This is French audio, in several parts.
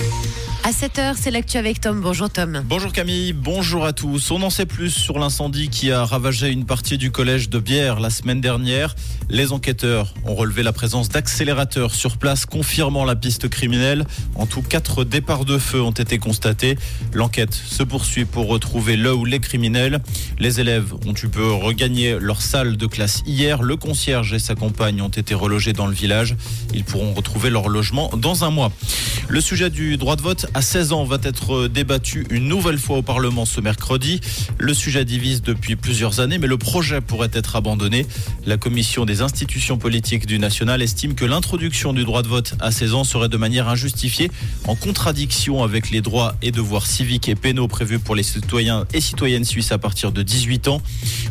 you À 7h, c'est l'actu avec Tom. Bonjour Tom. Bonjour Camille, bonjour à tous. On en sait plus sur l'incendie qui a ravagé une partie du collège de Bière la semaine dernière. Les enquêteurs ont relevé la présence d'accélérateurs sur place, confirmant la piste criminelle. En tout, quatre départs de feu ont été constatés. L'enquête se poursuit pour retrouver le ou les criminels. Les élèves ont peu regagner leur salle de classe hier. Le concierge et sa compagne ont été relogés dans le village. Ils pourront retrouver leur logement dans un mois. Le sujet du droit de vote à 16 ans va être débattu une nouvelle fois au Parlement ce mercredi. Le sujet divise depuis plusieurs années, mais le projet pourrait être abandonné. La commission des institutions politiques du national estime que l'introduction du droit de vote à 16 ans serait de manière injustifiée, en contradiction avec les droits et devoirs civiques et pénaux prévus pour les citoyens et citoyennes suisses à partir de 18 ans.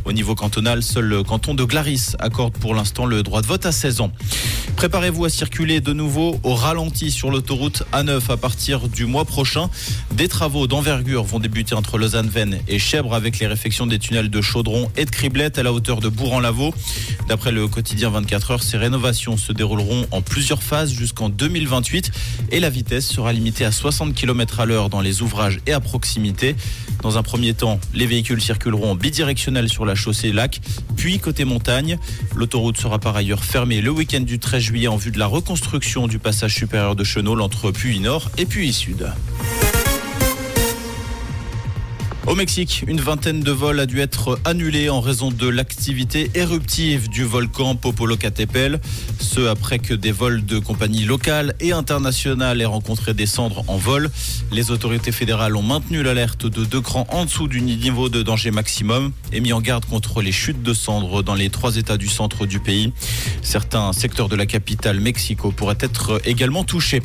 Au niveau cantonal, seul le canton de Glaris accorde pour l'instant le droit de vote à 16 ans. Préparez-vous à circuler de nouveau au ralenti sur l'autoroute A9 à partir du mois prochain. Des travaux d'envergure vont débuter entre Lausanne-Vennes et Chèvre avec les réfections des tunnels de Chaudron et de Criblette à la hauteur de Bourg-en-Lavaux. D'après le quotidien 24 heures, ces rénovations se dérouleront en plusieurs phases jusqu'en 2028 et la vitesse sera limitée à 60 km à l'heure dans les ouvrages et à proximité. Dans un premier temps, les véhicules circuleront en bidirectionnel sur la chaussée lac, puis côté montagne. L'autoroute sera par ailleurs fermée le week-end du 13 en vue de la reconstruction du passage supérieur de Chenol entre Puy Nord et Puy Sud. Au Mexique, une vingtaine de vols a dû être annulés en raison de l'activité éruptive du volcan Popolocatépetl. Ce après que des vols de compagnies locales et internationales aient rencontré des cendres en vol. Les autorités fédérales ont maintenu l'alerte de deux crans en dessous du niveau de danger maximum et mis en garde contre les chutes de cendres dans les trois États du centre du pays. Certains secteurs de la capitale Mexico pourraient être également touchés.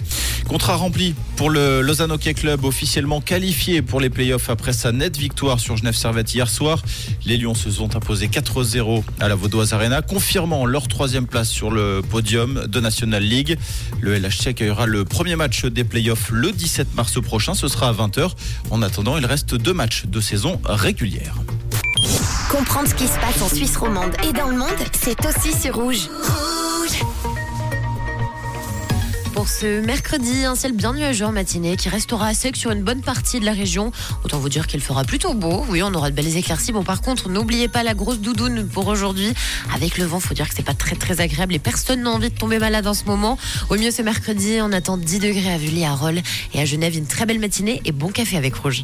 Contrat rempli pour le Lausanne Hockey Club officiellement qualifié pour les playoffs après sa nette victoire sur Genève Servette hier soir. Les Lions se sont imposés 4-0 à la Vaudoise Arena, confirmant leur troisième place sur le podium de National League. Le LHC accueillera le premier match des playoffs le 17 mars prochain. Ce sera à 20h. En attendant, il reste deux matchs de saison régulière. Comprendre ce qui se passe en Suisse romande et dans le monde, c'est aussi sur Rouge. Pour ce mercredi, un ciel bien nuageux en matinée qui restera sec sur une bonne partie de la région. Autant vous dire qu'il fera plutôt beau. Oui, on aura de belles éclaircies. Bon, par contre, n'oubliez pas la grosse doudoune pour aujourd'hui. Avec le vent, faut dire que c'est pas très très agréable et personne n'a envie de tomber malade en ce moment. Au mieux, ce mercredi, on attend 10 degrés à Vully, à Rolles et à Genève. Une très belle matinée et bon café avec Rouge.